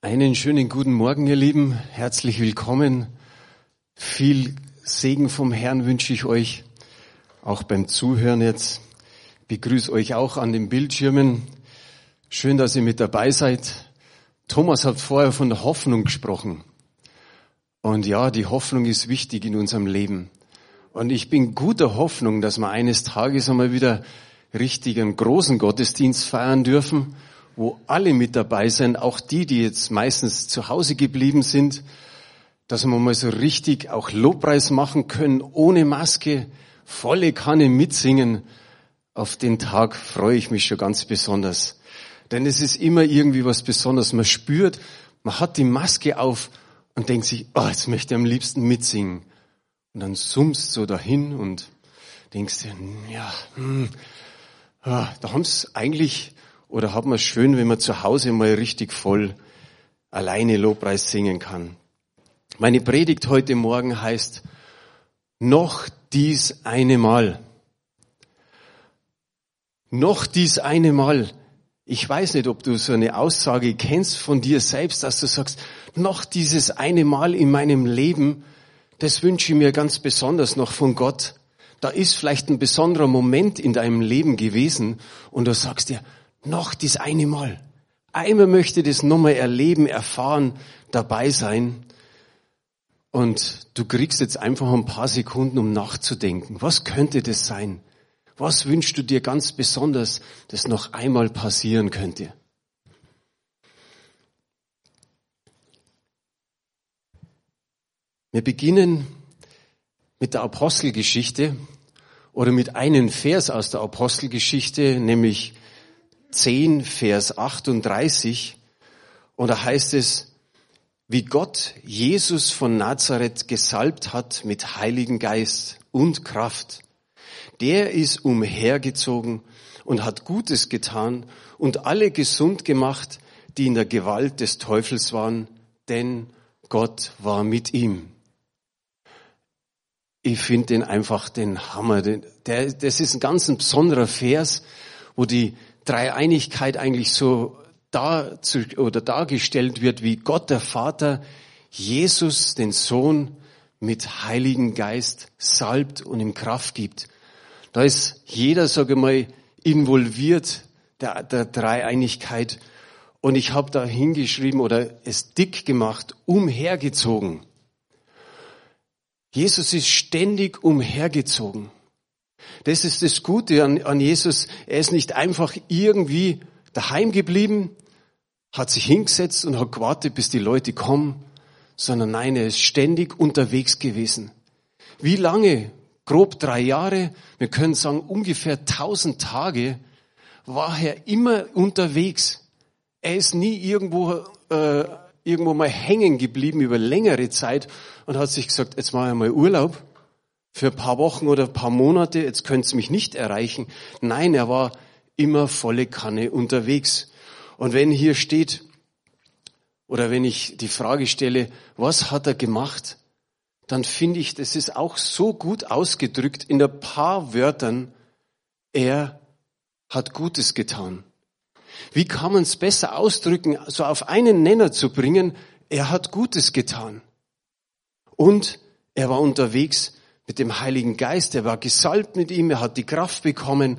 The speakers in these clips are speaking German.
Einen schönen guten Morgen, ihr Lieben. Herzlich willkommen. Viel Segen vom Herrn wünsche ich euch, auch beim Zuhören jetzt. Begrüße euch auch an den Bildschirmen. Schön, dass ihr mit dabei seid. Thomas hat vorher von der Hoffnung gesprochen. Und ja, die Hoffnung ist wichtig in unserem Leben. Und ich bin guter Hoffnung, dass wir eines Tages einmal wieder richtig einen großen Gottesdienst feiern dürfen wo alle mit dabei sind, auch die, die jetzt meistens zu Hause geblieben sind, dass wir mal so richtig auch Lobpreis machen können, ohne Maske, volle Kanne mitsingen. Auf den Tag freue ich mich schon ganz besonders. Denn es ist immer irgendwie was Besonderes. Man spürt, man hat die Maske auf und denkt sich, oh, jetzt möchte ich am liebsten mitsingen. Und dann summst so dahin und denkst dir, ja, hm, ah, da haben es eigentlich oder hat man es schön, wenn man zu Hause mal richtig voll alleine Lobpreis singen kann? Meine Predigt heute Morgen heißt, noch dies eine Mal. Noch dies eine Mal. Ich weiß nicht, ob du so eine Aussage kennst von dir selbst, dass du sagst, noch dieses eine Mal in meinem Leben, das wünsche ich mir ganz besonders noch von Gott. Da ist vielleicht ein besonderer Moment in deinem Leben gewesen und du sagst dir, noch das eine Mal. Einmal möchte das nochmal erleben, erfahren, dabei sein. Und du kriegst jetzt einfach ein paar Sekunden, um nachzudenken. Was könnte das sein? Was wünschst du dir ganz besonders, das noch einmal passieren könnte? Wir beginnen mit der Apostelgeschichte oder mit einem Vers aus der Apostelgeschichte, nämlich 10, Vers 38. Und da heißt es, wie Gott Jesus von Nazareth gesalbt hat mit Heiligen Geist und Kraft. Der ist umhergezogen und hat Gutes getan und alle gesund gemacht, die in der Gewalt des Teufels waren, denn Gott war mit ihm. Ich finde den einfach den Hammer. Der, das ist ein ganz besonderer Vers, wo die Dreieinigkeit eigentlich so da oder dargestellt wird, wie Gott der Vater Jesus, den Sohn, mit Heiligen Geist salbt und ihm Kraft gibt. Da ist jeder, sage ich mal, involviert der, der Dreieinigkeit. Und ich habe da hingeschrieben oder es dick gemacht, umhergezogen. Jesus ist ständig umhergezogen. Das ist das Gute an, an Jesus. Er ist nicht einfach irgendwie daheim geblieben, hat sich hingesetzt und hat gewartet, bis die Leute kommen, sondern nein, er ist ständig unterwegs gewesen. Wie lange? Grob drei Jahre, wir können sagen ungefähr tausend Tage, war er immer unterwegs. Er ist nie irgendwo, äh, irgendwo mal hängen geblieben über längere Zeit und hat sich gesagt, jetzt mache ich mal Urlaub für ein paar Wochen oder ein paar Monate, jetzt könnte es mich nicht erreichen. Nein, er war immer volle Kanne unterwegs. Und wenn hier steht, oder wenn ich die Frage stelle, was hat er gemacht, dann finde ich, das ist auch so gut ausgedrückt in ein paar Wörtern, er hat Gutes getan. Wie kann man es besser ausdrücken, so auf einen Nenner zu bringen, er hat Gutes getan. Und er war unterwegs mit dem Heiligen Geist, er war gesalbt mit ihm, er hat die Kraft bekommen.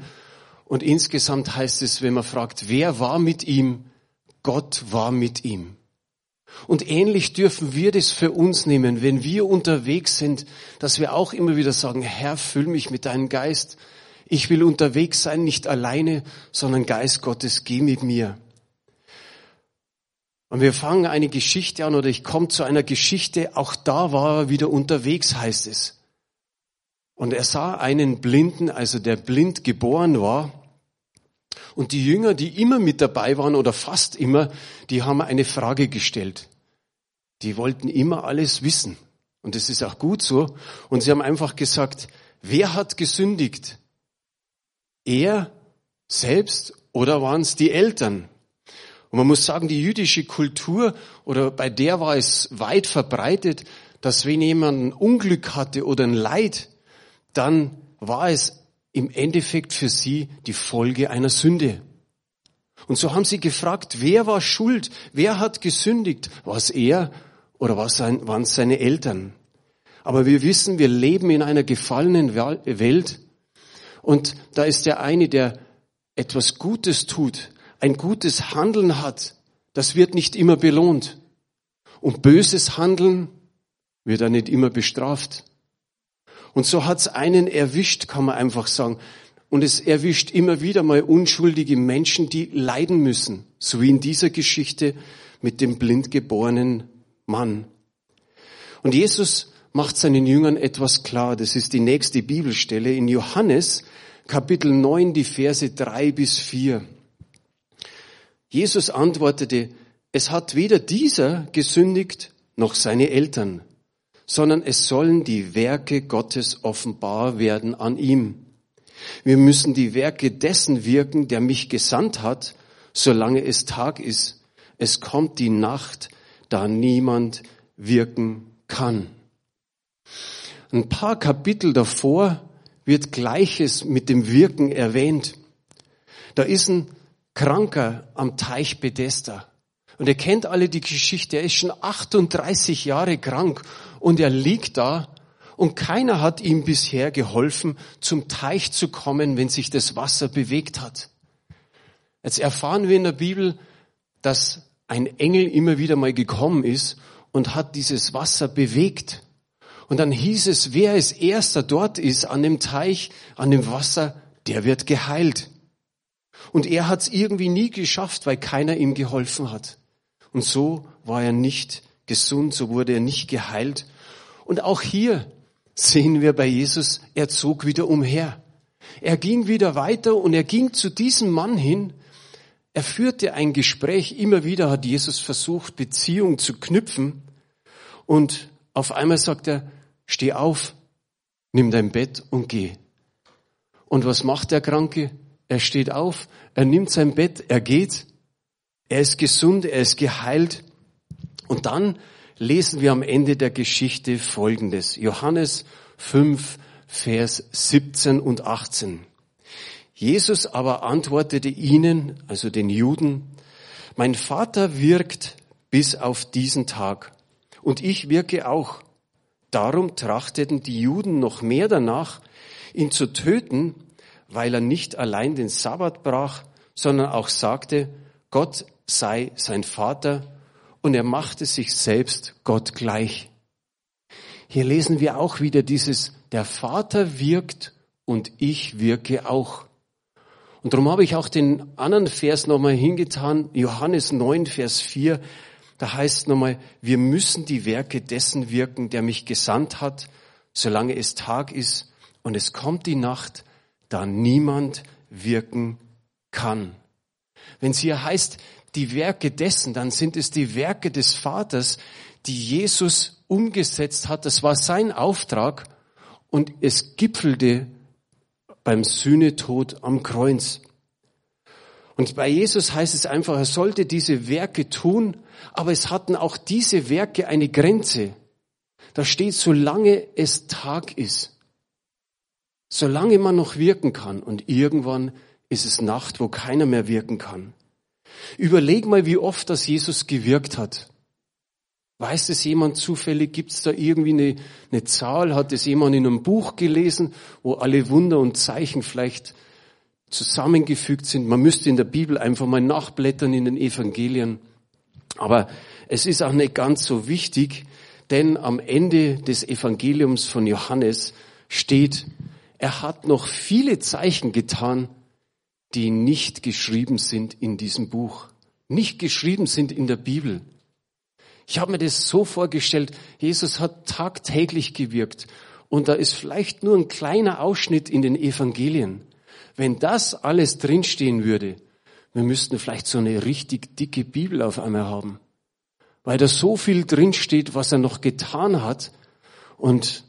Und insgesamt heißt es, wenn man fragt, wer war mit ihm? Gott war mit ihm. Und ähnlich dürfen wir das für uns nehmen, wenn wir unterwegs sind, dass wir auch immer wieder sagen, Herr, füll mich mit deinem Geist. Ich will unterwegs sein, nicht alleine, sondern Geist Gottes, geh mit mir. Und wir fangen eine Geschichte an oder ich komme zu einer Geschichte, auch da war er wieder unterwegs, heißt es. Und er sah einen Blinden, also der blind geboren war. Und die Jünger, die immer mit dabei waren oder fast immer, die haben eine Frage gestellt. Die wollten immer alles wissen. Und das ist auch gut so. Und sie haben einfach gesagt, wer hat gesündigt? Er selbst oder waren es die Eltern? Und man muss sagen, die jüdische Kultur oder bei der war es weit verbreitet, dass wenn jemand ein Unglück hatte oder ein Leid, dann war es im Endeffekt für sie die Folge einer Sünde. Und so haben sie gefragt, wer war schuld? Wer hat gesündigt? War es er oder waren es seine Eltern? Aber wir wissen, wir leben in einer gefallenen Welt und da ist der eine, der etwas Gutes tut, ein gutes Handeln hat, das wird nicht immer belohnt. Und böses Handeln wird er nicht immer bestraft. Und so hat's einen erwischt, kann man einfach sagen. Und es erwischt immer wieder mal unschuldige Menschen, die leiden müssen, so wie in dieser Geschichte mit dem blindgeborenen Mann. Und Jesus macht seinen Jüngern etwas klar. Das ist die nächste Bibelstelle in Johannes Kapitel 9, die Verse 3 bis 4. Jesus antwortete, es hat weder dieser gesündigt noch seine Eltern, sondern es sollen die Werke Gottes offenbar werden an ihm. Wir müssen die Werke dessen wirken, der mich gesandt hat, solange es Tag ist. Es kommt die Nacht, da niemand wirken kann. Ein paar Kapitel davor wird Gleiches mit dem Wirken erwähnt. Da ist ein Kranker am Teich Bethesda. Und ihr kennt alle die Geschichte. Er ist schon 38 Jahre krank und er liegt da und keiner hat ihm bisher geholfen, zum Teich zu kommen, wenn sich das Wasser bewegt hat. Jetzt erfahren wir in der Bibel, dass ein Engel immer wieder mal gekommen ist und hat dieses Wasser bewegt. Und dann hieß es, wer als erster dort ist an dem Teich, an dem Wasser, der wird geheilt. Und er hat es irgendwie nie geschafft, weil keiner ihm geholfen hat. Und so war er nicht gesund, so wurde er nicht geheilt. Und auch hier sehen wir bei Jesus, er zog wieder umher. Er ging wieder weiter und er ging zu diesem Mann hin. Er führte ein Gespräch. Immer wieder hat Jesus versucht, Beziehung zu knüpfen. Und auf einmal sagt er, steh auf, nimm dein Bett und geh. Und was macht der Kranke? Er steht auf, er nimmt sein Bett, er geht, er ist gesund, er ist geheilt. Und dann lesen wir am Ende der Geschichte Folgendes. Johannes 5, Vers 17 und 18. Jesus aber antwortete ihnen, also den Juden, mein Vater wirkt bis auf diesen Tag und ich wirke auch. Darum trachteten die Juden noch mehr danach, ihn zu töten, weil er nicht allein den Sabbat brach, sondern auch sagte, Gott sei sein Vater und er machte sich selbst Gott gleich. Hier lesen wir auch wieder dieses, der Vater wirkt und ich wirke auch. Und darum habe ich auch den anderen Vers nochmal hingetan, Johannes 9, Vers 4, da heißt nochmal, wir müssen die Werke dessen wirken, der mich gesandt hat, solange es Tag ist und es kommt die Nacht, da niemand wirken kann. Wenn es hier heißt, die Werke dessen, dann sind es die Werke des Vaters, die Jesus umgesetzt hat. Das war sein Auftrag und es gipfelte beim Sühnetod am Kreuz. Und bei Jesus heißt es einfach, er sollte diese Werke tun, aber es hatten auch diese Werke eine Grenze. Da steht, solange es Tag ist. Solange man noch wirken kann und irgendwann ist es Nacht, wo keiner mehr wirken kann. Überleg mal, wie oft das Jesus gewirkt hat. Weiß es jemand zufällig? Gibt es da irgendwie eine, eine Zahl? Hat es jemand in einem Buch gelesen, wo alle Wunder und Zeichen vielleicht zusammengefügt sind? Man müsste in der Bibel einfach mal nachblättern in den Evangelien. Aber es ist auch nicht ganz so wichtig, denn am Ende des Evangeliums von Johannes steht, er hat noch viele Zeichen getan, die nicht geschrieben sind in diesem Buch, nicht geschrieben sind in der Bibel. Ich habe mir das so vorgestellt, Jesus hat tagtäglich gewirkt und da ist vielleicht nur ein kleiner Ausschnitt in den Evangelien. Wenn das alles drinstehen würde, wir müssten vielleicht so eine richtig dicke Bibel auf einmal haben, weil da so viel drinsteht, was er noch getan hat und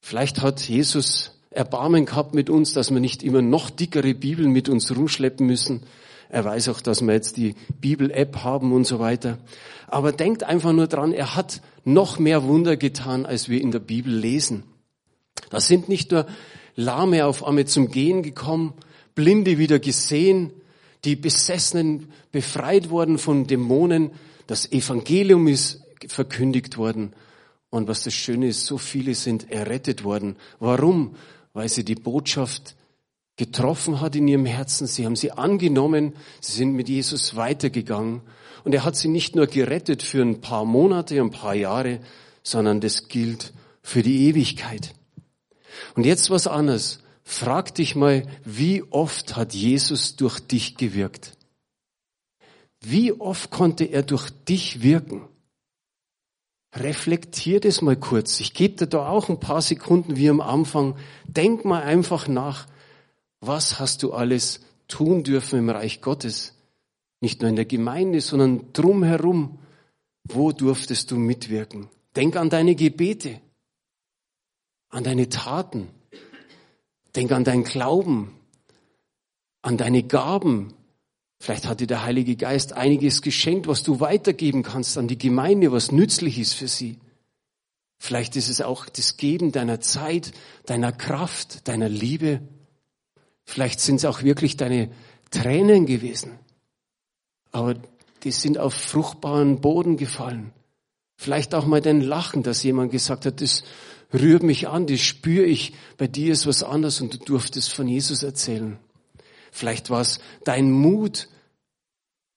vielleicht hat Jesus Erbarmen gehabt mit uns, dass wir nicht immer noch dickere Bibeln mit uns rumschleppen müssen. Er weiß auch, dass wir jetzt die Bibel-App haben und so weiter. Aber denkt einfach nur dran, er hat noch mehr Wunder getan, als wir in der Bibel lesen. Da sind nicht nur Lahme auf einmal zum Gehen gekommen, Blinde wieder gesehen, die Besessenen befreit worden von Dämonen, das Evangelium ist verkündigt worden. Und was das Schöne ist, so viele sind errettet worden. Warum? Weil sie die Botschaft getroffen hat in ihrem Herzen. Sie haben sie angenommen. Sie sind mit Jesus weitergegangen. Und er hat sie nicht nur gerettet für ein paar Monate, ein paar Jahre, sondern das gilt für die Ewigkeit. Und jetzt was anderes. Frag dich mal, wie oft hat Jesus durch dich gewirkt? Wie oft konnte er durch dich wirken? Reflektier das mal kurz. Ich gebe dir da auch ein paar Sekunden wie am Anfang. Denk mal einfach nach, was hast du alles tun dürfen im Reich Gottes? Nicht nur in der Gemeinde, sondern drumherum. Wo durftest du mitwirken? Denk an deine Gebete, an deine Taten. Denk an deinen Glauben, an deine Gaben. Vielleicht hat dir der Heilige Geist einiges geschenkt, was du weitergeben kannst an die Gemeinde, was nützlich ist für sie. Vielleicht ist es auch das Geben deiner Zeit, deiner Kraft, deiner Liebe. Vielleicht sind es auch wirklich deine Tränen gewesen. Aber die sind auf fruchtbaren Boden gefallen. Vielleicht auch mal dein Lachen, dass jemand gesagt hat, das rührt mich an, das spüre ich, bei dir ist was anderes und du durftest von Jesus erzählen. Vielleicht war es dein Mut,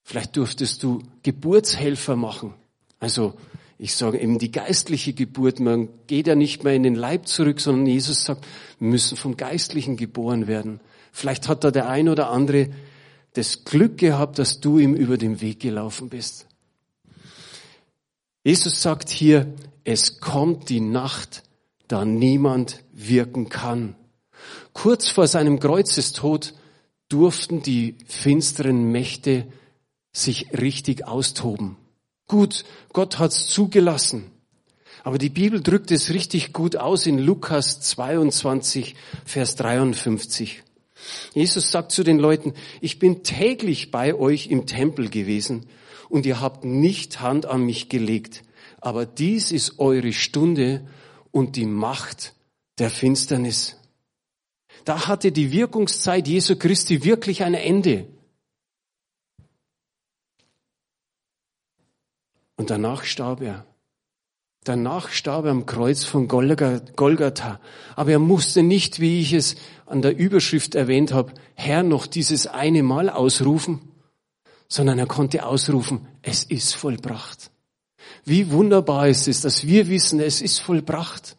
vielleicht durftest du Geburtshelfer machen. Also ich sage eben die geistliche Geburt, man geht ja nicht mehr in den Leib zurück, sondern Jesus sagt, wir müssen vom Geistlichen geboren werden. Vielleicht hat da der ein oder andere das Glück gehabt, dass du ihm über den Weg gelaufen bist. Jesus sagt hier, es kommt die Nacht, da niemand wirken kann. Kurz vor seinem Kreuzestod durften die finsteren Mächte sich richtig austoben. Gut, Gott hat's zugelassen. Aber die Bibel drückt es richtig gut aus in Lukas 22, Vers 53. Jesus sagt zu den Leuten, ich bin täglich bei euch im Tempel gewesen und ihr habt nicht Hand an mich gelegt. Aber dies ist eure Stunde und die Macht der Finsternis. Da hatte die Wirkungszeit Jesu Christi wirklich ein Ende. Und danach starb er. Danach starb er am Kreuz von Golgatha. Aber er musste nicht, wie ich es an der Überschrift erwähnt habe, Herr noch dieses eine Mal ausrufen, sondern er konnte ausrufen, es ist vollbracht. Wie wunderbar ist es, dass wir wissen, es ist vollbracht.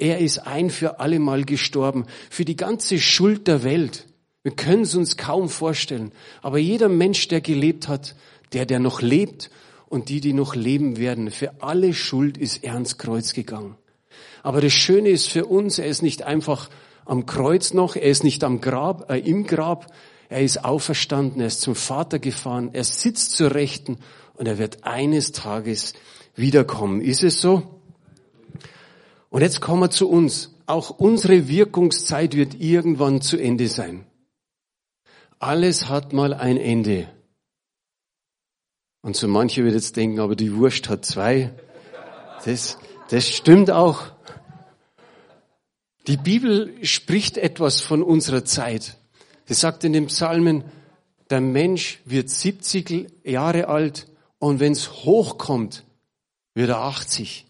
Er ist ein für alle Mal gestorben, für die ganze Schuld der Welt. Wir können es uns kaum vorstellen. Aber jeder Mensch, der gelebt hat, der, der noch lebt und die, die noch leben werden. Für alle Schuld ist er ans Kreuz gegangen. Aber das Schöne ist für uns, er ist nicht einfach am Kreuz noch, er ist nicht am Grab, äh, im Grab, er ist auferstanden, er ist zum Vater gefahren, er sitzt zur Rechten und er wird eines Tages wiederkommen. Ist es so? Und jetzt kommen wir zu uns. Auch unsere Wirkungszeit wird irgendwann zu Ende sein. Alles hat mal ein Ende. Und so manche wird jetzt denken, aber die Wurst hat zwei. Das, das stimmt auch. Die Bibel spricht etwas von unserer Zeit. Sie sagt in den Psalmen, der Mensch wird 70 Jahre alt und wenn es hochkommt, wird er 80.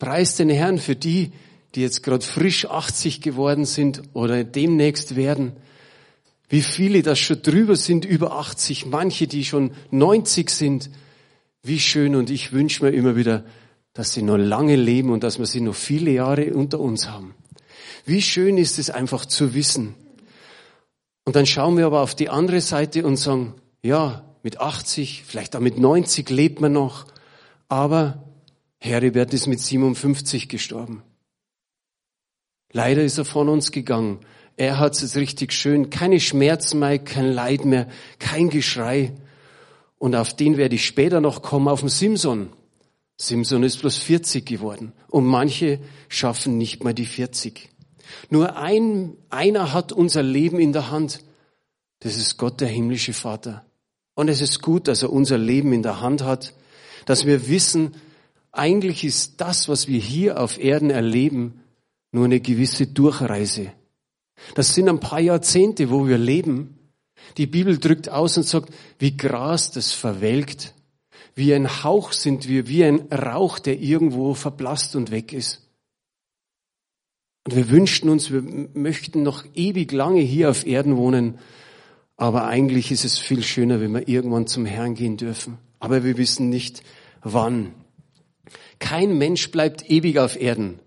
Preis den Herrn für die, die jetzt gerade frisch 80 geworden sind oder demnächst werden. Wie viele das schon drüber sind, über 80, manche, die schon 90 sind. Wie schön und ich wünsche mir immer wieder, dass sie noch lange leben und dass wir sie noch viele Jahre unter uns haben. Wie schön ist es einfach zu wissen. Und dann schauen wir aber auf die andere Seite und sagen, ja, mit 80, vielleicht auch mit 90 lebt man noch, aber Heribert ist mit 57 gestorben. Leider ist er von uns gegangen. Er hat es richtig schön. Keine Schmerzen mehr, kein Leid mehr, kein Geschrei. Und auf den werde ich später noch kommen, auf den Simson. Simson ist bloß 40 geworden. Und manche schaffen nicht mal die 40. Nur ein, einer hat unser Leben in der Hand. Das ist Gott, der himmlische Vater. Und es ist gut, dass er unser Leben in der Hand hat, dass wir wissen, eigentlich ist das, was wir hier auf Erden erleben, nur eine gewisse Durchreise. Das sind ein paar Jahrzehnte, wo wir leben, Die Bibel drückt aus und sagt, wie Gras, das verwelkt. Wie ein Hauch sind wir, wie ein Rauch, der irgendwo verblasst und weg ist. Und wir wünschten uns, wir möchten noch ewig lange hier auf Erden wohnen, aber eigentlich ist es viel schöner, wenn wir irgendwann zum Herrn gehen dürfen. Aber wir wissen nicht, wann. Kein Mensch bleibt ewig auf Erden.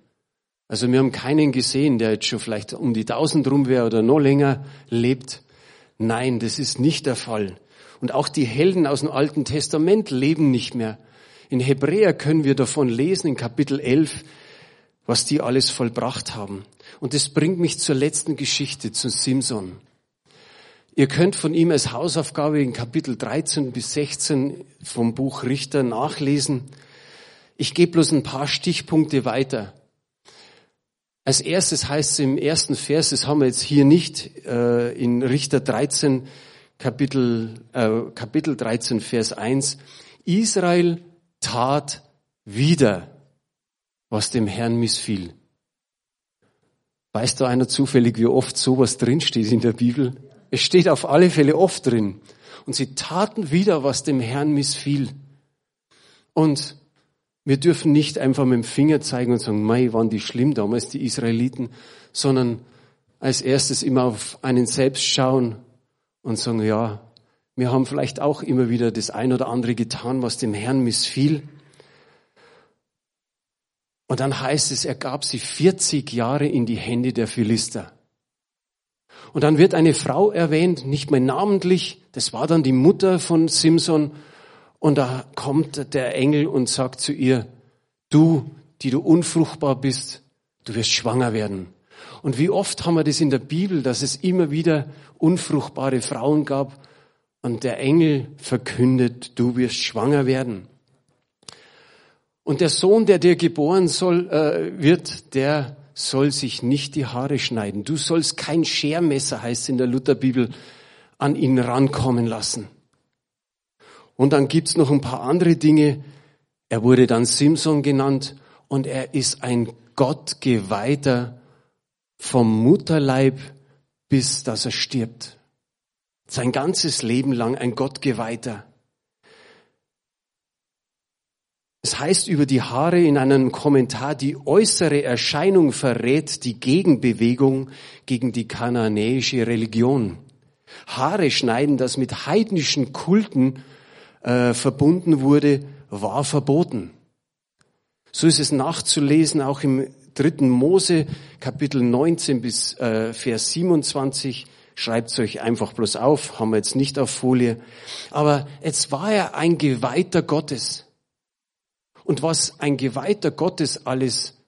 Also wir haben keinen gesehen, der jetzt schon vielleicht um die tausend rum wäre oder noch länger lebt. Nein, das ist nicht der Fall. Und auch die Helden aus dem Alten Testament leben nicht mehr. In Hebräer können wir davon lesen, in Kapitel 11, was die alles vollbracht haben. Und das bringt mich zur letzten Geschichte, zu Simson. Ihr könnt von ihm als Hausaufgabe in Kapitel 13 bis 16 vom Buch Richter nachlesen. Ich gebe bloß ein paar Stichpunkte weiter. Als erstes heißt es im ersten Vers, das haben wir jetzt hier nicht, äh, in Richter 13, Kapitel, äh, Kapitel 13, Vers 1, Israel tat wieder, was dem Herrn missfiel. Weißt du einer zufällig, wie oft sowas drinsteht in der Bibel? Es steht auf alle Fälle oft drin. Und sie taten wieder, was dem Herrn missfiel. Und wir dürfen nicht einfach mit dem Finger zeigen und sagen, mei, waren die schlimm damals, die Israeliten, sondern als erstes immer auf einen selbst schauen und sagen, ja, wir haben vielleicht auch immer wieder das ein oder andere getan, was dem Herrn missfiel. Und dann heißt es, er gab sie 40 Jahre in die Hände der Philister. Und dann wird eine Frau erwähnt, nicht mehr namentlich, das war dann die Mutter von Simson. Und da kommt der Engel und sagt zu ihr, du, die du unfruchtbar bist, du wirst schwanger werden. Und wie oft haben wir das in der Bibel, dass es immer wieder unfruchtbare Frauen gab und der Engel verkündet, du wirst schwanger werden. Und der Sohn, der dir geboren soll, äh, wird, der soll sich nicht die Haare schneiden. Du sollst kein Schermesser, heißt in der Lutherbibel, an ihn rankommen lassen. Und dann gibt's noch ein paar andere Dinge. Er wurde dann Simson genannt und er ist ein Gottgeweihter vom Mutterleib bis dass er stirbt. Sein ganzes Leben lang ein Gottgeweihter. Es heißt über die Haare in einem Kommentar, die äußere Erscheinung verrät die Gegenbewegung gegen die kananäische Religion. Haare schneiden, das mit heidnischen Kulten äh, verbunden wurde, war verboten. So ist es nachzulesen, auch im dritten Mose, Kapitel 19 bis äh, Vers 27. Schreibt es euch einfach bloß auf, haben wir jetzt nicht auf Folie. Aber jetzt war er ein Geweihter Gottes. Und was ein Geweihter Gottes alles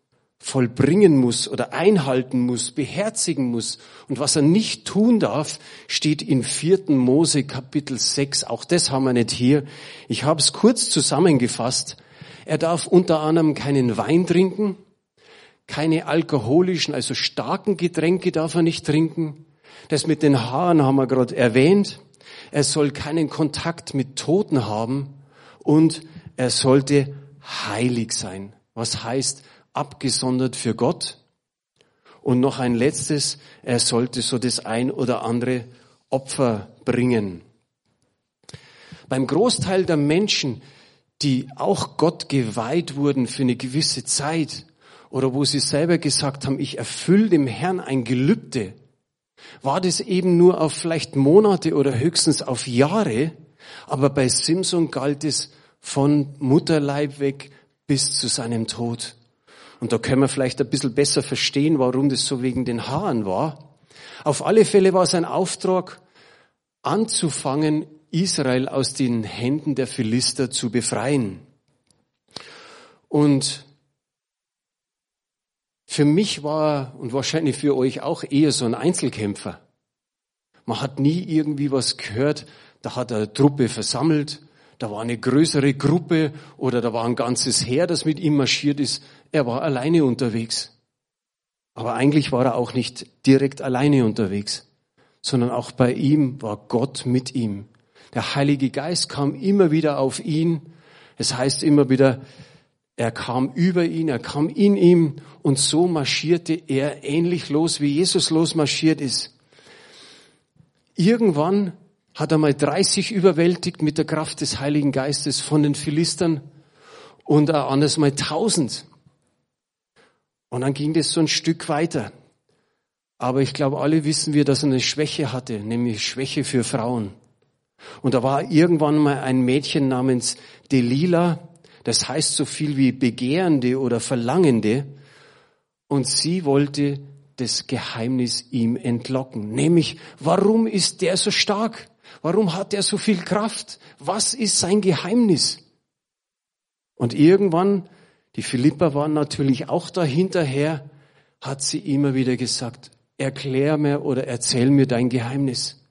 vollbringen muss oder einhalten muss, beherzigen muss und was er nicht tun darf, steht in 4. Mose Kapitel 6. Auch das haben wir nicht hier. Ich habe es kurz zusammengefasst. Er darf unter anderem keinen Wein trinken, keine alkoholischen, also starken Getränke darf er nicht trinken. Das mit den Haaren haben wir gerade erwähnt. Er soll keinen Kontakt mit Toten haben und er sollte heilig sein. Was heißt abgesondert für Gott? Und noch ein letztes, er sollte so das ein oder andere Opfer bringen. Beim Großteil der Menschen, die auch Gott geweiht wurden für eine gewisse Zeit oder wo sie selber gesagt haben, ich erfülle dem Herrn ein Gelübde, war das eben nur auf vielleicht Monate oder höchstens auf Jahre, aber bei Simson galt es von Mutterleib weg bis zu seinem Tod. Und da können wir vielleicht ein bisschen besser verstehen, warum das so wegen den Haaren war. Auf alle Fälle war sein Auftrag, anzufangen, Israel aus den Händen der Philister zu befreien. Und für mich war und wahrscheinlich für euch auch eher so ein Einzelkämpfer. Man hat nie irgendwie was gehört, da hat er Truppe versammelt da war eine größere Gruppe oder da war ein ganzes Heer, das mit ihm marschiert ist. Er war alleine unterwegs. Aber eigentlich war er auch nicht direkt alleine unterwegs, sondern auch bei ihm war Gott mit ihm. Der Heilige Geist kam immer wieder auf ihn. Es heißt immer wieder, er kam über ihn, er kam in ihm und so marschierte er ähnlich los, wie Jesus losmarschiert ist. Irgendwann hat einmal 30 überwältigt mit der Kraft des Heiligen Geistes von den Philistern und ein anderes Mal 1000. Und dann ging das so ein Stück weiter. Aber ich glaube, alle wissen wir, dass er eine Schwäche hatte, nämlich Schwäche für Frauen. Und da war irgendwann mal ein Mädchen namens Delila, das heißt so viel wie Begehrende oder Verlangende. Und sie wollte das Geheimnis ihm entlocken. Nämlich, warum ist der so stark? Warum hat er so viel Kraft? Was ist sein Geheimnis? Und irgendwann, die Philippa waren natürlich auch dahinterher, hat sie immer wieder gesagt, erklär mir oder erzähl mir dein Geheimnis.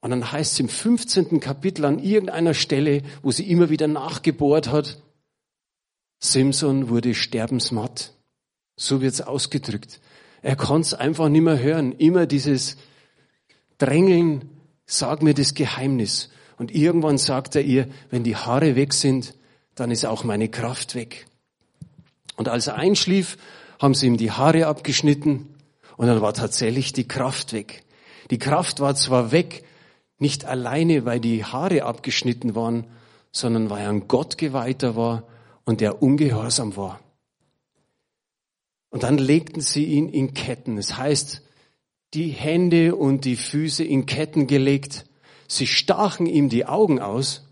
Und dann heißt es im 15. Kapitel an irgendeiner Stelle, wo sie immer wieder nachgebohrt hat, Simson wurde sterbensmatt. So wird's ausgedrückt. Er konnte es einfach nicht mehr hören. Immer dieses Drängeln, sag mir das Geheimnis. Und irgendwann sagt er ihr, wenn die Haare weg sind, dann ist auch meine Kraft weg. Und als er einschlief, haben sie ihm die Haare abgeschnitten und dann war tatsächlich die Kraft weg. Die Kraft war zwar weg, nicht alleine, weil die Haare abgeschnitten waren, sondern weil er ein Gottgeweihter war und der ungehorsam war. Und dann legten sie ihn in Ketten. Das heißt, die Hände und die Füße in Ketten gelegt. Sie stachen ihm die Augen aus.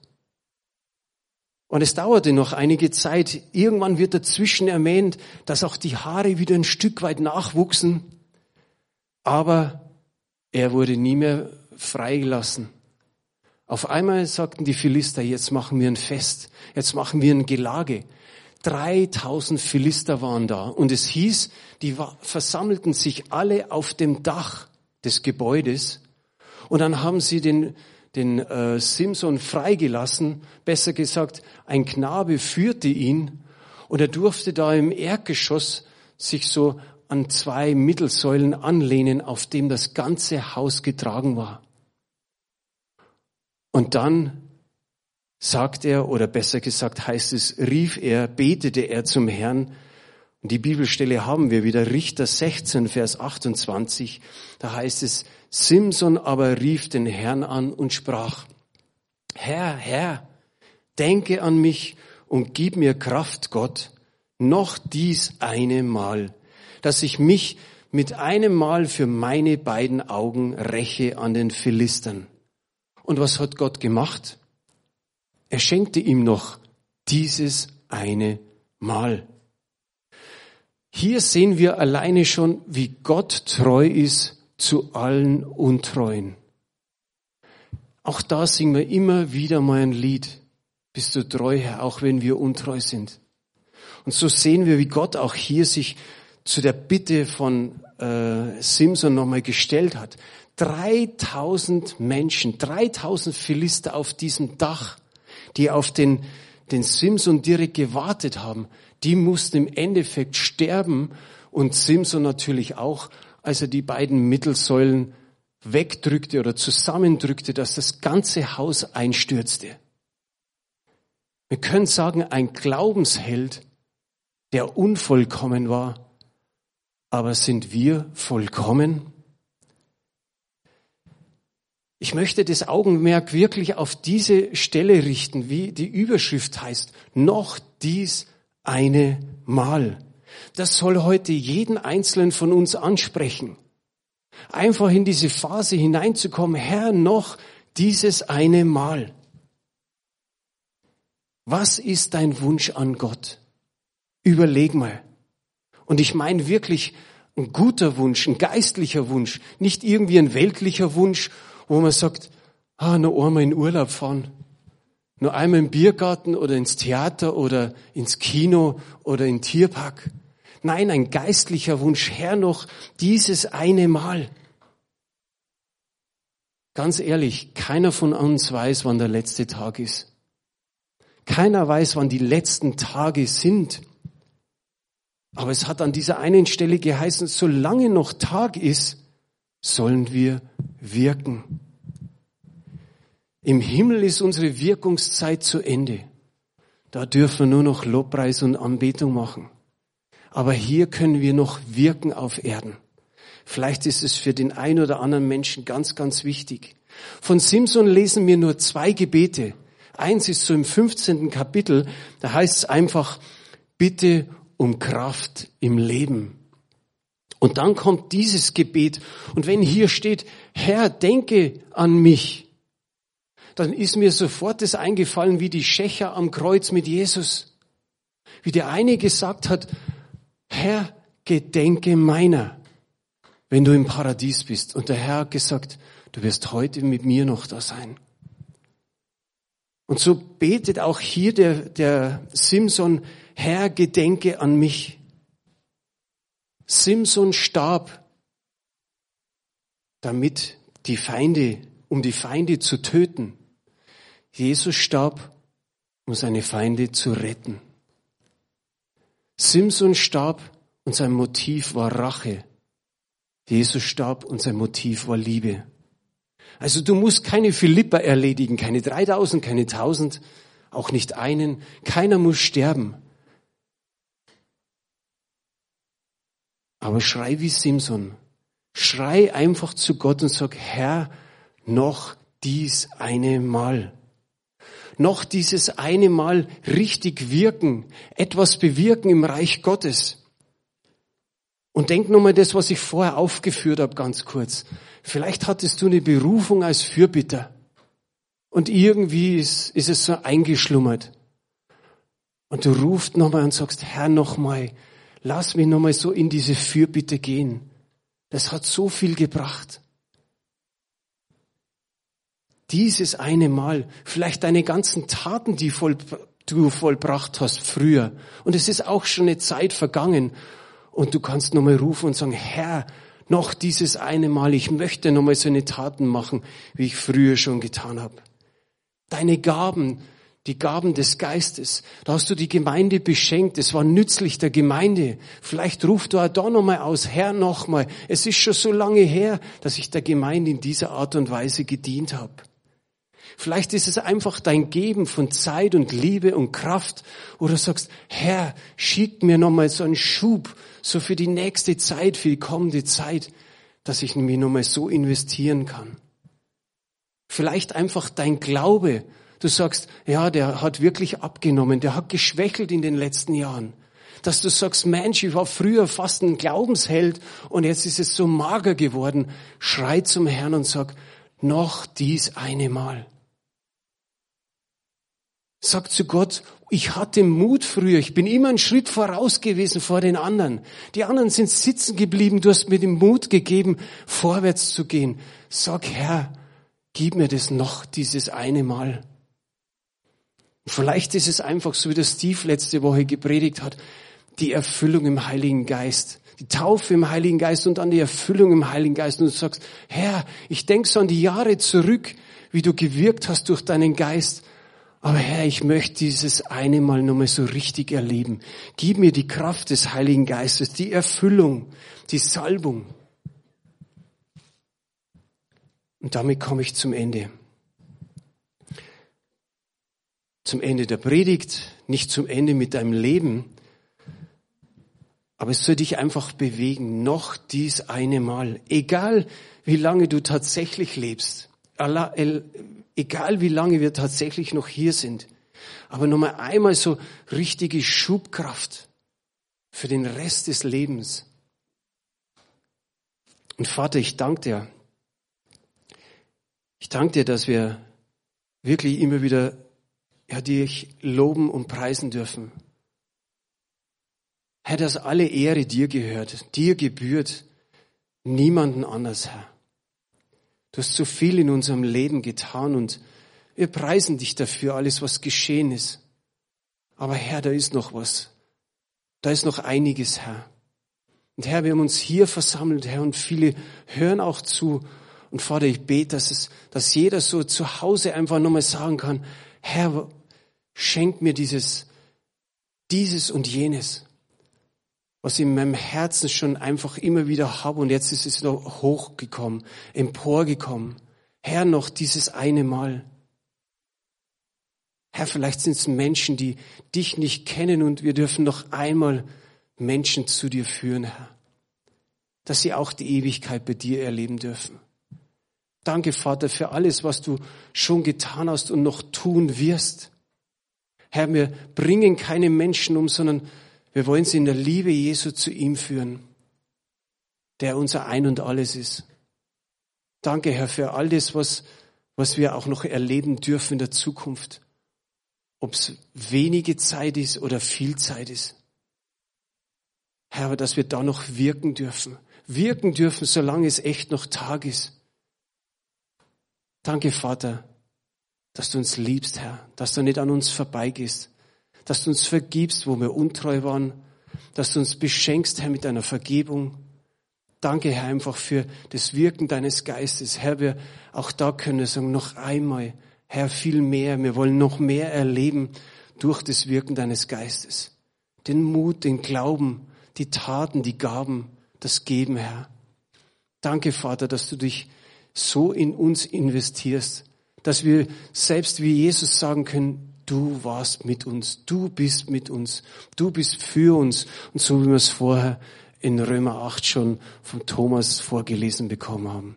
Und es dauerte noch einige Zeit. Irgendwann wird dazwischen erwähnt, dass auch die Haare wieder ein Stück weit nachwuchsen. Aber er wurde nie mehr freigelassen. Auf einmal sagten die Philister, jetzt machen wir ein Fest, jetzt machen wir ein Gelage. 3000 Philister waren da. Und es hieß, die versammelten sich alle auf dem Dach des Gebäudes. Und dann haben sie den, den äh, Simson freigelassen, besser gesagt, ein Knabe führte ihn. Und er durfte da im Erdgeschoss sich so an zwei Mittelsäulen anlehnen, auf dem das ganze Haus getragen war. Und dann sagt er, oder besser gesagt heißt es, rief er, betete er zum Herrn. Und die Bibelstelle haben wir wieder, Richter 16, Vers 28. Da heißt es, Simson aber rief den Herrn an und sprach, Herr, Herr, denke an mich und gib mir Kraft, Gott, noch dies eine Mal, dass ich mich mit einem Mal für meine beiden Augen räche an den Philistern. Und was hat Gott gemacht? Er schenkte ihm noch dieses eine Mal. Hier sehen wir alleine schon, wie Gott treu ist zu allen Untreuen. Auch da singen wir immer wieder mal ein Lied. Bist du treu, Herr, auch wenn wir untreu sind. Und so sehen wir, wie Gott auch hier sich zu der Bitte von äh, Simson nochmal gestellt hat. 3000 Menschen, 3000 Philister auf diesem Dach, die auf den, den Simson direkt gewartet haben, die mussten im Endeffekt sterben und Simson natürlich auch, als er die beiden Mittelsäulen wegdrückte oder zusammendrückte, dass das ganze Haus einstürzte. Wir können sagen, ein Glaubensheld, der unvollkommen war, aber sind wir vollkommen? Ich möchte das Augenmerk wirklich auf diese Stelle richten, wie die Überschrift heißt, noch dies eine Mal. Das soll heute jeden Einzelnen von uns ansprechen. Einfach in diese Phase hineinzukommen, Herr, noch dieses eine Mal. Was ist dein Wunsch an Gott? Überleg mal. Und ich meine wirklich ein guter Wunsch, ein geistlicher Wunsch, nicht irgendwie ein weltlicher Wunsch, wo man sagt, ah, nur einmal in Urlaub fahren, nur einmal im Biergarten oder ins Theater oder ins Kino oder in Tierpark. Nein, ein geistlicher Wunsch, Herr, noch dieses eine Mal. Ganz ehrlich, keiner von uns weiß, wann der letzte Tag ist. Keiner weiß, wann die letzten Tage sind. Aber es hat an dieser einen Stelle geheißen, solange noch Tag ist, sollen wir wirken. Im Himmel ist unsere Wirkungszeit zu Ende. Da dürfen wir nur noch Lobpreis und Anbetung machen. Aber hier können wir noch wirken auf Erden. Vielleicht ist es für den einen oder anderen Menschen ganz, ganz wichtig. Von Simson lesen wir nur zwei Gebete. Eins ist so im 15. Kapitel, da heißt es einfach, bitte um Kraft im Leben. Und dann kommt dieses Gebet. Und wenn hier steht, Herr, denke an mich, dann ist mir sofort das eingefallen, wie die Schächer am Kreuz mit Jesus. Wie der eine gesagt hat, Herr, gedenke meiner, wenn du im Paradies bist. Und der Herr hat gesagt, du wirst heute mit mir noch da sein. Und so betet auch hier der, der Simson, Herr, gedenke an mich. Simson starb, damit die Feinde, um die Feinde zu töten. Jesus starb, um seine Feinde zu retten. Simson starb und sein Motiv war Rache. Jesus starb und sein Motiv war Liebe. Also du musst keine Philippa erledigen, keine 3000, keine 1000, auch nicht einen. Keiner muss sterben. Aber schrei wie Simson. Schrei einfach zu Gott und sag, Herr, noch dies eine Mal. Noch dieses eine Mal richtig wirken, etwas bewirken im Reich Gottes. Und denk nochmal das, was ich vorher aufgeführt habe, ganz kurz. Vielleicht hattest du eine Berufung als Fürbitter. Und irgendwie ist, ist es so eingeschlummert. Und du rufst nochmal und sagst, Herr, nochmal, lass mich nochmal so in diese Fürbitte gehen. Das hat so viel gebracht. Dieses eine Mal, vielleicht deine ganzen Taten, die voll, du vollbracht hast früher. Und es ist auch schon eine Zeit vergangen. Und du kannst nochmal rufen und sagen, Herr, noch dieses eine Mal, ich möchte nochmal so eine Taten machen, wie ich früher schon getan habe. Deine Gaben, die Gaben des Geistes. Da hast du die Gemeinde beschenkt. Es war nützlich der Gemeinde. Vielleicht ruft du auch da nochmal aus, Herr, nochmal. Es ist schon so lange her, dass ich der Gemeinde in dieser Art und Weise gedient habe. Vielleicht ist es einfach dein Geben von Zeit und Liebe und Kraft. Oder sagst, Herr, schick mir nochmal so einen Schub, so für die nächste Zeit, für die kommende Zeit, dass ich mich nochmal so investieren kann. Vielleicht einfach dein Glaube, Du sagst, ja, der hat wirklich abgenommen, der hat geschwächelt in den letzten Jahren. Dass du sagst, Mensch, ich war früher fast ein Glaubensheld und jetzt ist es so mager geworden. Schrei zum Herrn und sag, noch dies eine Mal. Sag zu Gott, ich hatte Mut früher, ich bin immer einen Schritt voraus gewesen vor den anderen. Die anderen sind sitzen geblieben, du hast mir den Mut gegeben, vorwärts zu gehen. Sag, Herr, gib mir das noch dieses eine Mal. Vielleicht ist es einfach so, wie der Steve letzte Woche gepredigt hat, die Erfüllung im Heiligen Geist. Die Taufe im Heiligen Geist und dann die Erfüllung im Heiligen Geist. Und du sagst, Herr, ich denke so an die Jahre zurück, wie du gewirkt hast durch deinen Geist. Aber Herr, ich möchte dieses eine Mal nochmal so richtig erleben. Gib mir die Kraft des Heiligen Geistes, die Erfüllung, die Salbung. Und damit komme ich zum Ende zum Ende der Predigt, nicht zum Ende mit deinem Leben, aber es soll dich einfach bewegen, noch dies eine Mal, egal wie lange du tatsächlich lebst, egal wie lange wir tatsächlich noch hier sind, aber nochmal einmal so richtige Schubkraft für den Rest des Lebens. Und Vater, ich danke dir. Ich danke dir, dass wir wirklich immer wieder ja, dich loben und preisen dürfen. Herr, dass alle Ehre dir gehört, dir gebührt, niemanden anders, Herr. Du hast so viel in unserem Leben getan und wir preisen dich dafür, alles, was geschehen ist. Aber Herr, da ist noch was. Da ist noch einiges, Herr. Und Herr, wir haben uns hier versammelt, Herr, und viele hören auch zu. Und Vater, ich bete, dass es, dass jeder so zu Hause einfach nochmal sagen kann, Herr, schenk mir dieses, dieses und jenes, was ich in meinem Herzen schon einfach immer wieder habe und jetzt ist es noch hochgekommen, emporgekommen. Herr, noch dieses eine Mal. Herr, vielleicht sind es Menschen, die dich nicht kennen und wir dürfen noch einmal Menschen zu dir führen, Herr. Dass sie auch die Ewigkeit bei dir erleben dürfen. Danke, Vater, für alles, was du schon getan hast und noch tun wirst. Herr, wir bringen keine Menschen um, sondern wir wollen sie in der Liebe Jesu zu ihm führen, der unser Ein und alles ist. Danke, Herr, für all das, was, was wir auch noch erleben dürfen in der Zukunft. Ob es wenige Zeit ist oder viel Zeit ist. Herr, dass wir da noch wirken dürfen. Wirken dürfen, solange es echt noch Tag ist. Danke, Vater, dass du uns liebst, Herr, dass du nicht an uns vorbeigehst, dass du uns vergibst, wo wir untreu waren, dass du uns beschenkst, Herr, mit deiner Vergebung. Danke, Herr, einfach für das Wirken deines Geistes. Herr, wir auch da können sagen, noch einmal, Herr, viel mehr. Wir wollen noch mehr erleben durch das Wirken deines Geistes. Den Mut, den Glauben, die Taten, die Gaben, das Geben, Herr. Danke, Vater, dass du dich so in uns investierst, dass wir selbst wie Jesus sagen können, du warst mit uns, du bist mit uns, du bist für uns. Und so wie wir es vorher in Römer 8 schon von Thomas vorgelesen bekommen haben.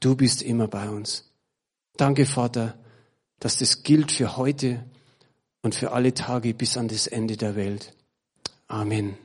Du bist immer bei uns. Danke, Vater, dass das gilt für heute und für alle Tage bis an das Ende der Welt. Amen.